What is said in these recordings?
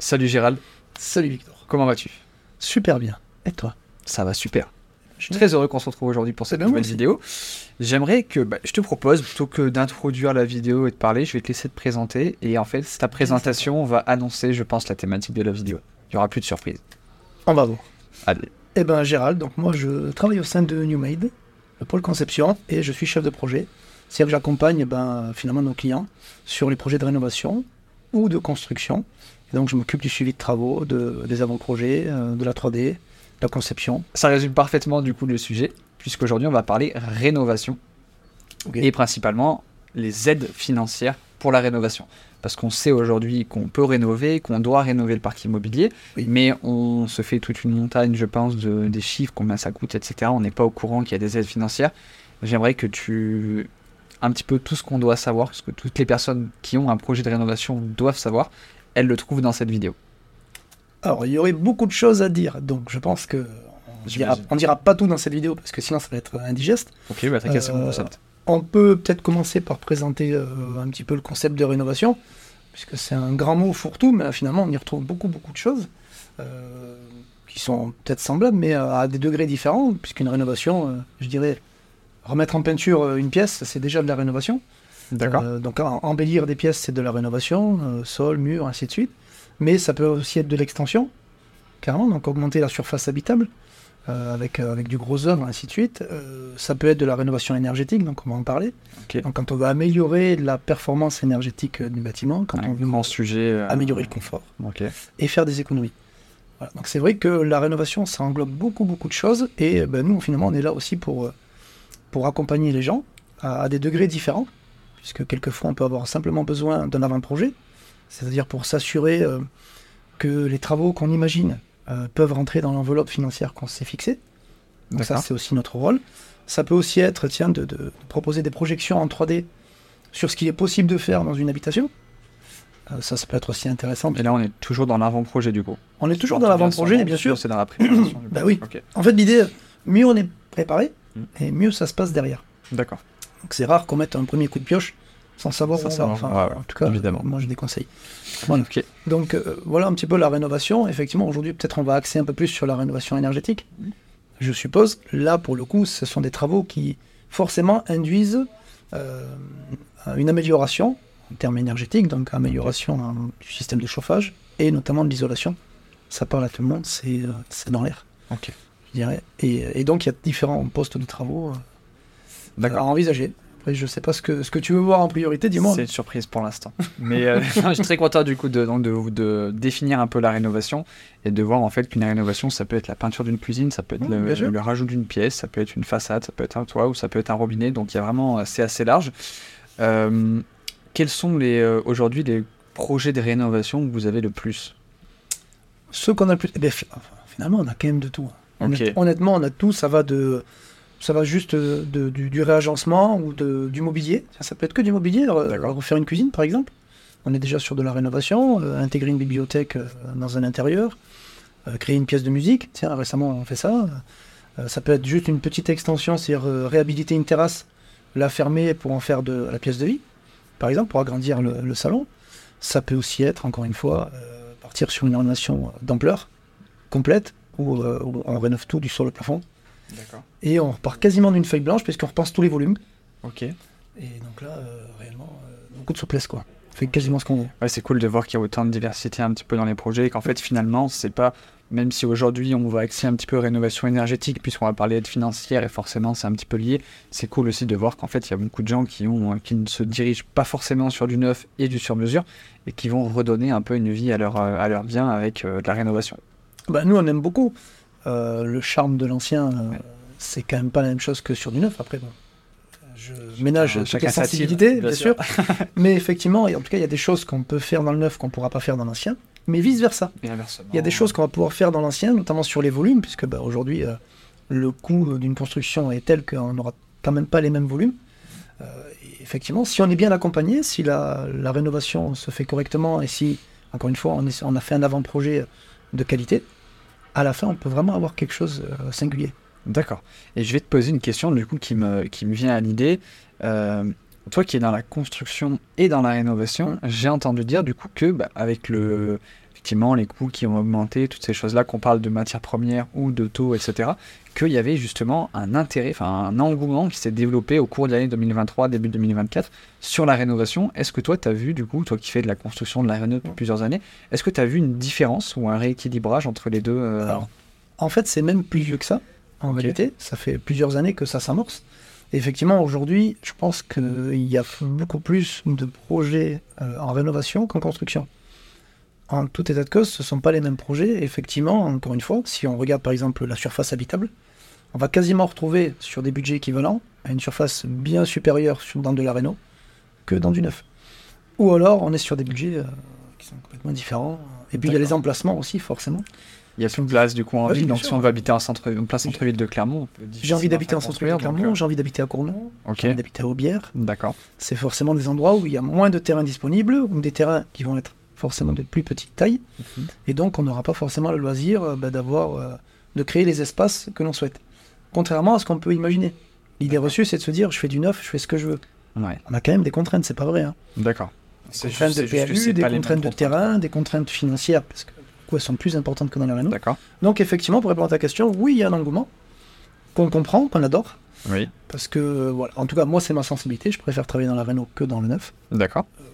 Salut Gérald, Salut Victor. comment vas-tu? Super bien. Et toi? Ça va super. Je suis très heureux qu'on se retrouve aujourd'hui pour cette ben, nouvelle vidéo. J'aimerais que bah, je te propose, plutôt que d'introduire la vidéo et de parler, je vais te laisser te présenter. Et en fait, ta présentation va annoncer, je pense, la thématique de la vidéo. Il n'y aura plus de surprise. On va voir. Allez. Eh ben Gérald, donc moi je travaille au sein de NewMade, le pôle conception, et je suis chef de projet. C'est-à-dire que j'accompagne eh ben, finalement nos clients sur les projets de rénovation ou de construction. Et donc je m'occupe du suivi de travaux, de, des avant-projets, euh, de la 3D, de la conception. Ça résume parfaitement du coup le sujet, puisqu'aujourd'hui on va parler rénovation. Et principalement les aides financières pour la rénovation. Parce qu'on sait aujourd'hui qu'on peut rénover, qu'on doit rénover le parc immobilier, Oui. mais on se fait toute une montagne, je pense, de, des chiffres, combien ça coûte, etc. On n'est pas au courant qu'il y a des aides financières. J'aimerais que tu... Un petit peu tout ce qu'on doit savoir, parce que toutes les personnes qui ont un projet de rénovation doivent savoir, elles le trouvent dans cette vidéo. Alors il y aurait beaucoup de choses à dire, donc je pense que on dira, on dira pas tout dans cette vidéo parce que sinon ça va être indigeste. Ok, bah t'as cassé mon Euh, concept. On peut peut-être commencer par présenter euh, un petit peu le concept de rénovation, puisque c'est un grand mot fourre-tout, mais euh, finalement on y retrouve beaucoup beaucoup de choses euh, qui sont peut-être semblables, mais euh, à des degrés différents, puisqu'une rénovation, euh, je dirais, remettre en peinture euh, une pièce, c'est déjà de la rénovation. Euh, donc embellir des pièces, c'est de la rénovation, euh, sol, mur, ainsi de suite. Mais ça peut aussi être de l'extension, carrément, donc augmenter la surface habitable euh, avec, avec du gros œuvre, ainsi de suite. Ça peut être de la rénovation énergétique, donc on va en parler. Donc quand on veut améliorer la performance énergétique du bâtiment, quand Un on veut grand sujet. améliorer le confort et faire des économies. Voilà. Donc c'est vrai que la rénovation, ça englobe beaucoup, beaucoup de choses. Et ben, nous, finalement, on est là aussi pour, pour accompagner les gens à, à des degrés différents. Puisque quelquefois, on peut avoir simplement besoin d'un avant-projet. C'est-à-dire pour s'assurer euh, que les travaux qu'on imagine euh, peuvent rentrer dans l'enveloppe financière qu'on s'est fixée. Donc ça, c'est aussi notre rôle. Ça peut aussi être, tiens, de, de proposer des projections en 3D sur ce qu'il est possible de faire dans une habitation. Euh, ça, ça peut être aussi intéressant. Et là, on est toujours dans l'avant-projet du coup. On est toujours dans l'avant-projet, bien sûr. C'est dans la préparation. du. Bah oui. Ok. En fait, l'idée, mieux on est préparé, Mm. et mieux ça se passe derrière. D'accord. Donc c'est rare qu'on mette un premier coup de pioche sans savoir Sans où on va. savoir. Enfin, Ouais, ouais, en tout cas, évidemment. moi je déconseille. Voilà. Donc euh, voilà un petit peu la rénovation. Effectivement, aujourd'hui, peut-être on va axer un peu plus sur la rénovation énergétique. Je suppose, là pour le coup, ce sont des travaux qui forcément induisent euh, une amélioration en termes énergétiques, donc amélioration hein, du système de chauffage et notamment de l'isolation. Ça parle à tout le monde, c'est euh, dans l'air Ok. je dirais. Et, et donc, il y a différents postes de travaux euh, à D'accord. envisager. Après, je sais pas ce que, ce que tu veux voir en priorité, dis-moi. C'est une surprise pour l'instant. Mais euh, je suis très content du coup de, donc, de, de définir un peu la rénovation et de voir en fait qu'une rénovation ça peut être la peinture d'une cuisine, ça peut être le, bien rajout d'une pièce, ça peut être une façade, ça peut être un toit ou ça peut être un robinet. Donc il y a vraiment c'est assez large. Euh, quels sont les euh, aujourd'hui les projets de rénovation que vous avez le plus? Ce qu'on a le plus. eh enfin, finalement, on a quand même de tout. Honnêtement, on a tout. Ça va de. Ça va juste de, de- du, du réagencement ou de, du mobilier. Ça, peut être que du mobilier. D'accord. Refaire une cuisine, par exemple. On est déjà sur de la rénovation. euh, intégrer une bibliothèque euh, dans un intérieur. euh, créer une pièce de musique. Tiens, récemment, on fait ça. Euh, ça peut être juste une petite extension, c'est-à-dire euh, réhabiliter une terrasse, la fermer pour en faire de la pièce de vie, par exemple, pour agrandir le, le salon. Ça peut aussi être, encore une fois, euh, partir sur une rénovation d'ampleur complète, où, euh, où on rénove tout du sol au plafond. Et on repart quasiment d'une feuille blanche, puisqu'on repense tous les volumes. Ok. Et donc là, euh, réellement, euh, beaucoup de souplesse, quoi. On fait quasiment ce qu'on veut. Ouais, c'est cool de voir qu'il y a autant de diversité un petit peu dans les projets et qu'en fait finalement c'est pas même si aujourd'hui on va axer un petit peu rénovation énergétique puisqu'on va parler d'aide financière et forcément c'est un petit peu lié, c'est cool aussi de voir qu'en fait il y a beaucoup de gens qui ont qui ne se dirigent pas forcément sur du neuf et du sur mesure et qui vont redonner un peu une vie à leur euh, à leur bien avec euh, de la rénovation. Bah, nous, on aime beaucoup. Euh, le charme de l'ancien, euh, Ouais. c'est quand même pas la même chose que sur du neuf. Après, bon, je ménage toutes les sensibilités, bien bien, sûr. sûr. Mais effectivement, en tout cas, il y a des choses qu'on peut faire dans le neuf qu'on pourra pas faire dans l'ancien. Mais vice-versa. Il y a des choses qu'on va pouvoir faire dans l'ancien, notamment sur les volumes, puisque bah, aujourd'hui, euh, le coût d'une construction est tel qu'on n'aura quand même pas les mêmes volumes. Effectivement, si on est bien accompagné, si la, la rénovation se fait correctement et si, encore une fois, on, est- on a fait un avant-projet de qualité, à la fin, on peut vraiment avoir quelque chose de singulier. D'accord. Et je vais te poser une question du coup qui me, qui me vient à l'idée. Euh, toi qui es dans la construction et dans la rénovation, j'ai entendu dire du coup que bah, avec le effectivement, les coûts qui ont augmenté, toutes ces choses-là, qu'on parle de matières premières ou de taux, etc., qu'il y avait justement un intérêt, enfin un engouement qui s'est développé au cours de l'année 2023, début 2024, sur la rénovation. Est-ce que toi, tu as vu, du coup, toi qui fais de la construction de la réno depuis plusieurs années, est-ce que tu as vu une différence ou un rééquilibrage entre les deux euh, Alors, En fait, c'est même plus vieux que ça, en réalité. Ça fait plusieurs années que ça s'amorce. Effectivement, aujourd'hui, je pense qu'il y a beaucoup plus de projets euh, en rénovation qu'en construction en tout état de cause, ce ne sont pas les mêmes projets. Effectivement, encore une fois, si on regarde par exemple la surface habitable, on va quasiment retrouver sur des budgets équivalents à une surface bien supérieure dans de la réno que dans du neuf. Ou alors on est sur des budgets euh, qui sont complètement différents. Et puis il y a les emplacements aussi, forcément. Il y a plus de place du coup en ville, donc si on veut habiter en centre, en plein centre-ville de Clermont, j'ai envie d'habiter en centre-ville de Clermont, j'ai envie d'habiter à Cournon, j'ai envie d'habiter à Aubière. D'accord. C'est forcément des endroits où il y a moins de terrains disponibles, ou des terrains qui vont être forcément de plus petite taille. Mhm. Et donc, on n'aura pas forcément le loisir euh, bah, d'avoir, euh, de créer les espaces que l'on souhaite. Contrairement à ce qu'on peut imaginer. L'idée reçue, c'est de se dire, je fais du neuf, je fais ce que je veux. On a quand même des contraintes, c'est pas vrai. Hein. D'accord. Des contraintes de PLU, des contraintes de terrain, des contraintes financières, parce que elles sont plus importantes que dans la Renault. D'accord. Donc, effectivement, pour répondre à ta question, oui, il y a un engouement qu'on comprend, qu'on adore. Oui. Parce que, voilà, en tout cas, moi, c'est ma sensibilité. Je préfère travailler dans la Renault que dans le neuf. D'accord. Euh,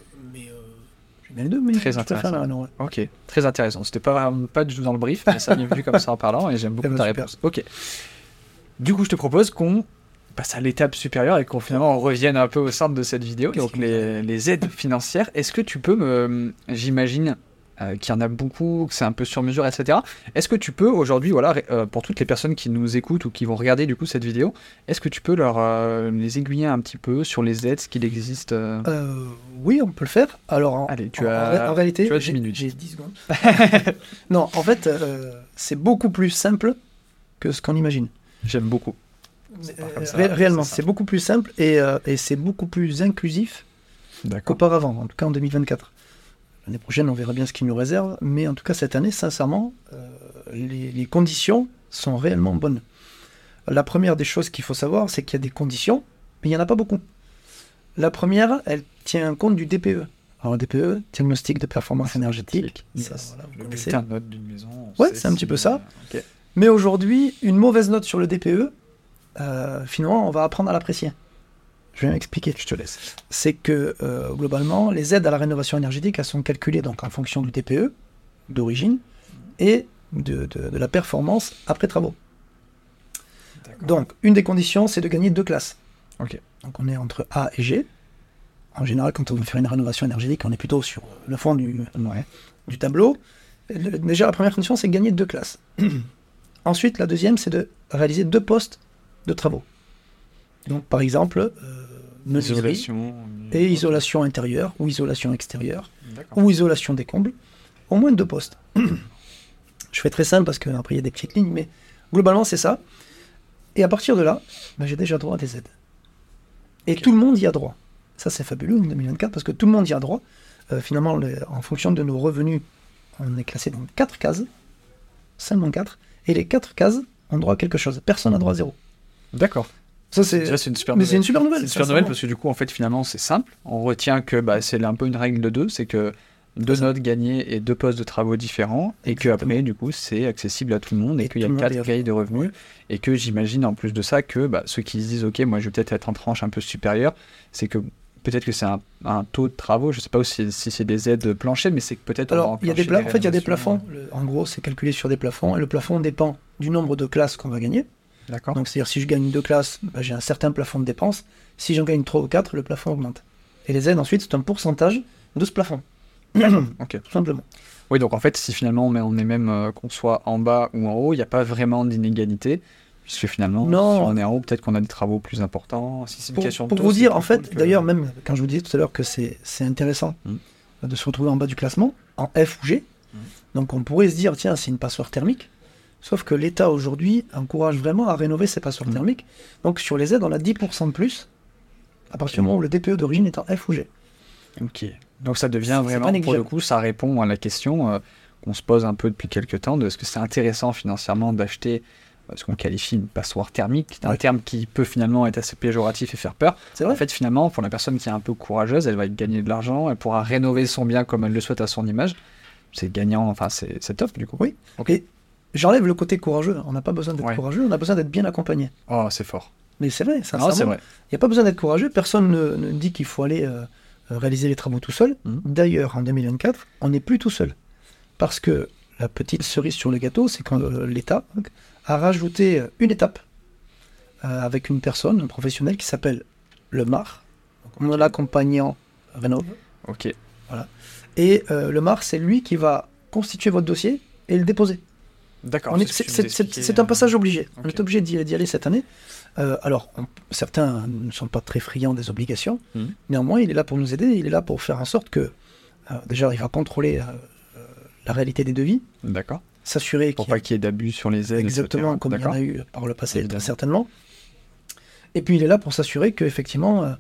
les deux, mais très intéressant. Ok, très intéressant. C'était pas, pas du tout dans le brief, mais ça m'est vu comme ça en parlant et j'aime beaucoup eh ben, ta réponse. Ok. Du coup, je te propose qu'on passe à l'étape supérieure et qu'on finalement revienne un peu au centre de cette vidéo, donc les, les, aides financières. Est-ce que tu peux me, j'imagine, euh, qu'il y en a beaucoup, que c'est un peu sur mesure, etc. Est-ce que tu peux aujourd'hui, voilà, euh, pour toutes les personnes qui nous écoutent ou qui vont regarder du coup cette vidéo, est-ce que tu peux leur euh, les aiguiller un petit peu sur les aides, ce qu'il existe Oui, on peut le faire. Alors, en, Allez, tu as, en, réalité, tu as 10 minutes. J'ai 10 secondes. non, en fait, c'est beaucoup plus simple que ce qu'on imagine. J'aime beaucoup. réellement, c'est beaucoup plus simple et, et c'est beaucoup plus inclusif qu'auparavant, en tout cas en 2024. L'année prochaine, on verra bien ce qu'il nous réserve. Mais en tout cas, cette année, sincèrement, euh, les, conditions sont réellement bonnes. La première des choses qu'il faut savoir, c'est qu'il y a des conditions, mais il n'y en a pas beaucoup. La première, elle tient compte du DPE. Alors, le DPE, diagnostic de performance énergétique. Ça, voilà, le note d'une maison. Ouais, c'est un petit peu ça. Mais aujourd'hui, une mauvaise note sur le DPE, euh, finalement, on va apprendre à l'apprécier. Je vais m'expliquer. Je te laisse. C'est que euh, globalement, les aides à la rénovation énergétique, elles sont calculées donc en fonction du TPE d'origine et de, la performance après travaux. Donc, une des conditions, c'est de gagner deux classes. Donc, on est entre A et G. En général, quand on veut faire une rénovation énergétique, on est plutôt sur le fond du, du tableau. Déjà, la première condition, c'est de gagner deux classes. Ensuite, la deuxième, c'est de réaliser deux postes de travaux. Donc, par exemple, euh, isolation et isolation intérieure ou isolation extérieure ou isolation des combles, au moins deux postes. Je fais très simple parce qu'après il y a des petites lignes, mais globalement c'est ça. Et à partir de là, ben, j'ai déjà droit à des aides. Et tout le monde y a droit. Ça c'est fabuleux en 2024 parce que tout le monde y a droit. Euh, finalement, en fonction de nos revenus, on est classé dans quatre cases, seulement quatre, et les quatre cases ont droit à quelque chose. Personne n'a droit à zéro. D'accord. Ça, c'est une super nouvelle. Mais c'est une super nouvelle. Une super nouvelle parce que du coup, en fait, finalement, c'est simple. On retient que bah, c'est un peu une règle de deux, c'est que deux notes gagnées et deux postes de travaux différents, et que après, du coup, c'est accessible à tout le monde, et, qu'il y a quatre grilles de revenus, et que j'imagine en plus de ça que bah, ceux qui se disent, ok, moi, je vais peut-être être en tranche un peu supérieure, c'est que peut-être que c'est un, taux de travaux, je sais pas si, si c'est des aides planchées, mais c'est que peut-être. Alors, il y a des, en fait, il y a des plafonds. en gros, c'est calculé sur des plafonds, et le plafond dépend du nombre de classes qu'on va gagner. Donc c'est-à-dire si je gagne deux classes, bah, j'ai un certain plafond de dépenses. Si j'en gagne trois ou quatre, le plafond augmente. Et les aides ensuite, c'est un pourcentage de ce plafond. ok. Tout simplement. Oui, donc en fait, si finalement on est même euh, qu'on soit en bas ou en haut, il n'y a pas vraiment d'inégalité. Puisque finalement, non. si on est en haut, peut-être qu'on a des travaux plus importants. Si pour, pour vous dire, en fait, d'ailleurs, même quand je vous disais tout à l'heure que c'est intéressant hmm. de se retrouver en bas du classement, en F ou G, hmm. donc on pourrait se dire, tiens, c'est une passoire thermique. Sauf que l'État aujourd'hui encourage vraiment à rénover ses passoires mm. thermiques. Donc sur les aides, on a 10% de plus à partir du moment où le DPE d'origine est en F ou G. Ok. Donc ça devient vraiment, pour le coup, ça répond à la question euh, qu'on se pose un peu depuis quelques temps de est-ce que c'est intéressant financièrement d'acheter euh, ce qu'on qualifie une passoire thermique, c'est un terme qui peut finalement être assez péjoratif et faire peur. Vrai. En fait, finalement, pour la personne qui est un peu courageuse, elle va gagner de l'argent, elle pourra rénover son bien comme elle le souhaite à son image c'est gagnant, enfin c'est c'est top du coup. Oui. Ok. Et j'enlève le côté courageux. On n'a pas besoin d'être Ouais. courageux, on a besoin d'être bien accompagné. Oh, c'est fort. Mais c'est vrai, ça vrai. Il n'y a pas besoin d'être courageux. Personne ne, ne dit qu'il faut aller euh, réaliser les travaux tout seul. Mhm. D'ailleurs, en 2024, on n'est plus tout seul. Parce que la petite cerise sur le gâteau, c'est quand euh, l'État a rajouté euh, une étape euh, avec une personne, un professionnel qui s'appelle le MAR, mon accompagnant Rénov. Ok. Et euh, le MAR, c'est lui qui va constituer votre dossier et le déposer. D'accord. C'est que un passage obligé. On est obligé d'y aller cette année. Euh, alors, on- certains ne sont pas très friands des obligations. Mhm. Néanmoins, il est là pour nous aider. Il est là pour faire en sorte que, euh, déjà, il va contrôler euh, la réalité des devis, D'accord. s'assurer Pour qu'il a pas qu'il y ait d'abus sur les aides. exactement comme il y en a eu par le passé, très certainement. Et puis, il est là pour s'assurer qu'effectivement, euh,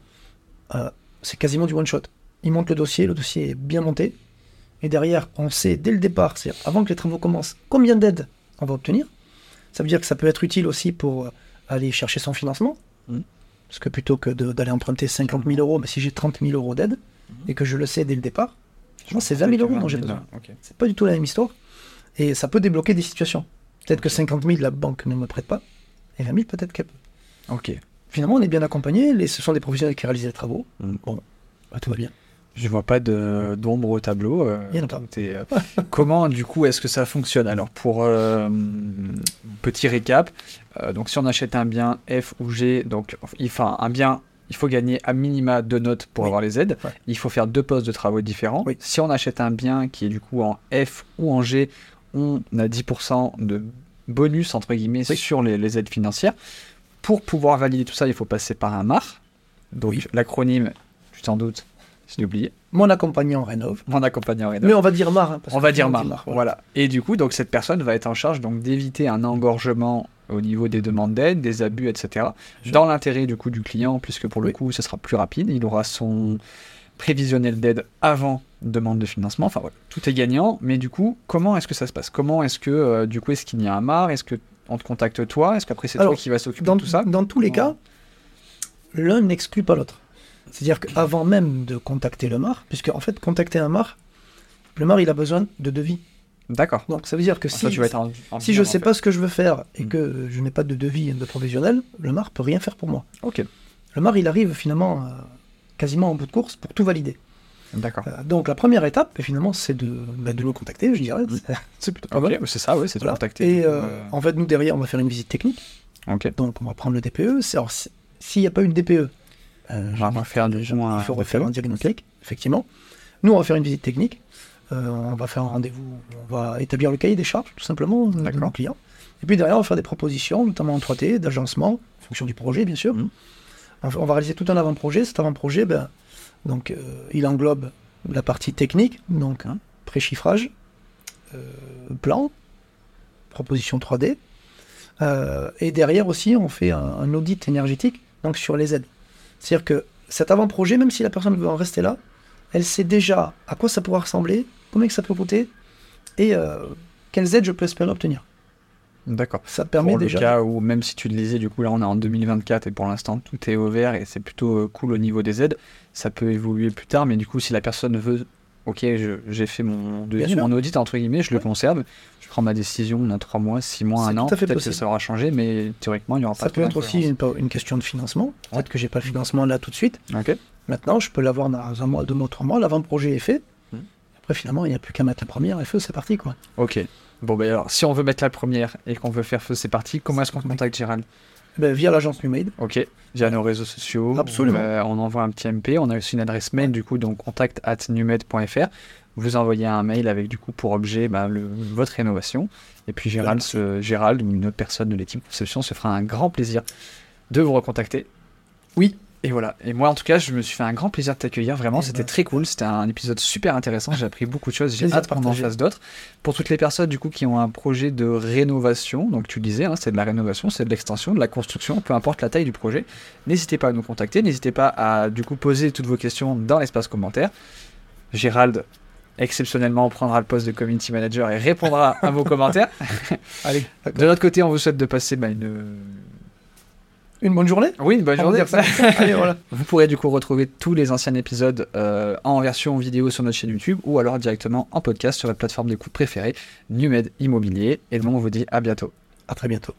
euh, c'est quasiment du one-shot. Il monte le dossier, le dossier est bien monté. Et derrière, on sait dès le départ, c'est-à-dire avant que les travaux commencent, combien d'aides on va obtenir. Ça veut dire que ça peut être utile aussi pour euh, aller chercher son financement. Mhm. Parce que plutôt que d'aller emprunter 50 000 euros, mais si j'ai 30 000 euros d'aide, et que je le sais dès le départ, moi c'est 20 000 euros dont j'ai besoin. Ok. C'est pas du tout la même histoire. Et ça peut débloquer des situations. Peut-être que 50 000, la banque ne me prête pas. Et 20 000, peut-être qu'elle peut. Ok. Finalement, on est bien accompagné. Les, ce sont des professionnels qui réalisent les travaux. Mhm. Bon, bah, tout va bien. Je vois pas de- d'ombre au tableau. euh, euh, comment du coup est-ce que ça fonctionne? Alors pour euh, petit récap, euh, donc si on achète un bien F ou G, donc enfin un bien, il faut gagner à minima deux notes pour Oui. avoir les aides. Ouais. Il faut faire deux postes de travaux différents. Oui. Si on achète un bien qui est du coup en F ou en G, on a 10% de bonus entre guillemets Oui. sur les, les aides financières. Pour pouvoir valider tout ça, il faut passer par un MAR. Donc l'acronyme, tu t'en doutes, je l'ai oublié. Mon accompagnant rénove. Mon accompagnant Rénov. Mais on va dire mar. hein, parce On que va dire MAR. Voilà. voilà. Et du coup, donc cette personne va être en charge donc d'éviter un engorgement au niveau des demandes d'aide, des abus, etc. Dans l'intérêt du coup du client, puisque pour le Oui. coup, ce sera plus rapide. Il aura son prévisionnel d'aide avant demande de financement. Enfin voilà, tout est gagnant. Mais du coup, comment est-ce que ça se passe? Comment est-ce que euh, du coup est-ce qu'il y a un MAR? Est-ce que on te contacte toi? Est-ce qu'après c'est toi qui va s'occuper de tout ça? dans tous les Ouais. cas, l'un n'exclut pas l'autre. C'est-à-dire qu'avant même de contacter le MAR, puisque en fait, contacter un MAR, le MAR, il a besoin de devis. D'accord. Donc ça veut dire que Ça, si, tu vas être en- en si binôme, je en sais fait. pas ce que je veux faire et Mm. que je n'ai pas de devis de professionnel, le MAR peut rien faire pour moi. Ok. Le MAR, il arrive finalement euh, quasiment en bout de course pour tout valider. D'accord. Euh, donc la première étape, finalement, c'est de, bah, de nous contacter, je dirais. C'est- C'est plutôt pas Ok, mal. c'est ça, ouais, c'est de Voilà. contacter. Et euh, en fait, nous, derrière, on va faire une visite technique. Ok. Donc, on va prendre le DPE. Alors, si- s'il n'y a pas une DPE, euh, On va faire coup un il faut refaire un diagnostic, effectivement. Nous, on va faire une visite technique. Euh, on va faire un rendez-vous. On va établir le cahier des charges, tout simplement, de nos clients. Et puis derrière, on va faire des propositions, notamment en 3T, d'agencement, en fonction du projet, bien sûr. Mhm. On va- réaliser tout un avant-projet. Cet avant-projet, ben, donc, euh, il englobe la partie technique, donc Mhm. pré-chiffrage, euh, plan, proposition 3D. Euh, et derrière aussi, on fait un, un audit énergétique donc sur les aides. C'est-à-dire que cet avant-projet, même si la personne veut en rester là, elle sait déjà à quoi ça pourra ressembler, combien que ça peut coûter et euh, quelles aides je peux espérer obtenir. D'accord. Ça permet pour déjà. le cas où même si tu le disais, du coup là on est en 2024 et pour l'instant tout est ouvert et c'est plutôt euh, cool au niveau des aides. Ça peut évoluer plus tard, mais du coup si la personne veut, ok, j'ai fait mon devis, sûr. mon audit entre guillemets, je le conserve, je prends ma décision dans 3 mois, 6 mois, C'est 1 an, peut-être que ça aura changé, mais théoriquement il n'y aura Ça pas peut trop être aussi une, une question de financement. Peut-être que j'ai pas le financement là tout de suite. Maintenant, je peux l'avoir dans un mois, deux mois, trois mois. L'avant-projet est fait. Mhm. Après, finalement, il n'y a plus qu'à mettre la première et feu, c'est parti quoi. Ok. Bon ben alors si on veut mettre la première et qu'on veut faire feu, c'est parti. Comment est-ce qu'on te contacte Gérald? Ben, via l'agence Numade. Ok, via nos réseaux sociaux. Absolument. Euh, on envoie un petit MP. On a aussi une adresse mail, du coup, donc contact at numed.fr. Vous envoyez un mail avec, du coup, pour objet bah, le- votre rénovation. Et puis Gérald, Gérald ou une autre personne de l'équipe conception se fera un grand plaisir de vous recontacter. Oui. Et voilà. Et moi, en tout cas, je me suis fait un grand plaisir de t'accueillir. Vraiment, Eh c'était ben, très cool. C'était un épisode super intéressant. J'ai appris beaucoup de choses. J'ai hâte de qu'on en fasse d'autres. Pour toutes les personnes, du coup, qui ont un projet de rénovation, donc tu le disais, hein, c'est de la rénovation, c'est de l'extension, de la construction, peu importe la taille du projet, n'hésitez pas à nous contacter. N'hésitez pas à, du coup, poser toutes vos questions dans l'espace commentaire. Gérald, exceptionnellement, prendra le poste de community manager et répondra à vos commentaires. Allez. De notre côté, on vous souhaite de passer bah, une, une bonne journée. Oui, bonne On va journée. dire ça. Allez, voilà. Vous pourrez du coup retrouver tous les anciens épisodes euh, en version vidéo sur notre chaîne YouTube ou alors directement en podcast sur la plateforme d'écoute préférée, Numed Immobilier. Et donc on vous dit à bientôt. À très bientôt.